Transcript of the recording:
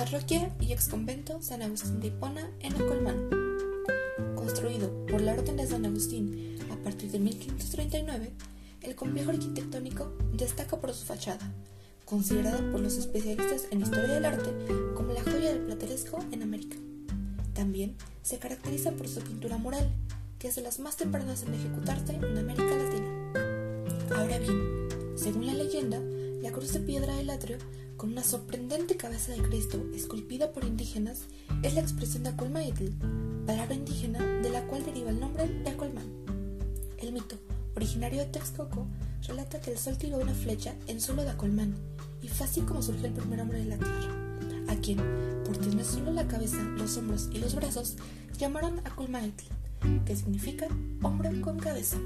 parroquia y ex convento San Agustín de Hipona en Acolmán. Construido por la Orden de San Agustín a partir de 1539, el complejo arquitectónico destaca por su fachada, considerada por los especialistas en historia del arte como la joya del plateresco en América. También se caracteriza por su pintura mural, que es de las más tempranas en ejecutarse en América Latina. Ahora bien, según la leyenda, la cruz de piedra del atrio, con una sorprendente cabeza de Cristo esculpida por indígenas, es la expresión de Acolmaitl, palabra indígena de la cual deriva el nombre de Acolmán. El mito, originario de Texcoco, relata que el sol tiró una flecha en suelo de Acolmán, y fue así como surgió el primer hombre de la tierra, a quien, por tener solo la cabeza, los hombros y los brazos, llamaron Acolmaitl, que significa hombre con cabeza.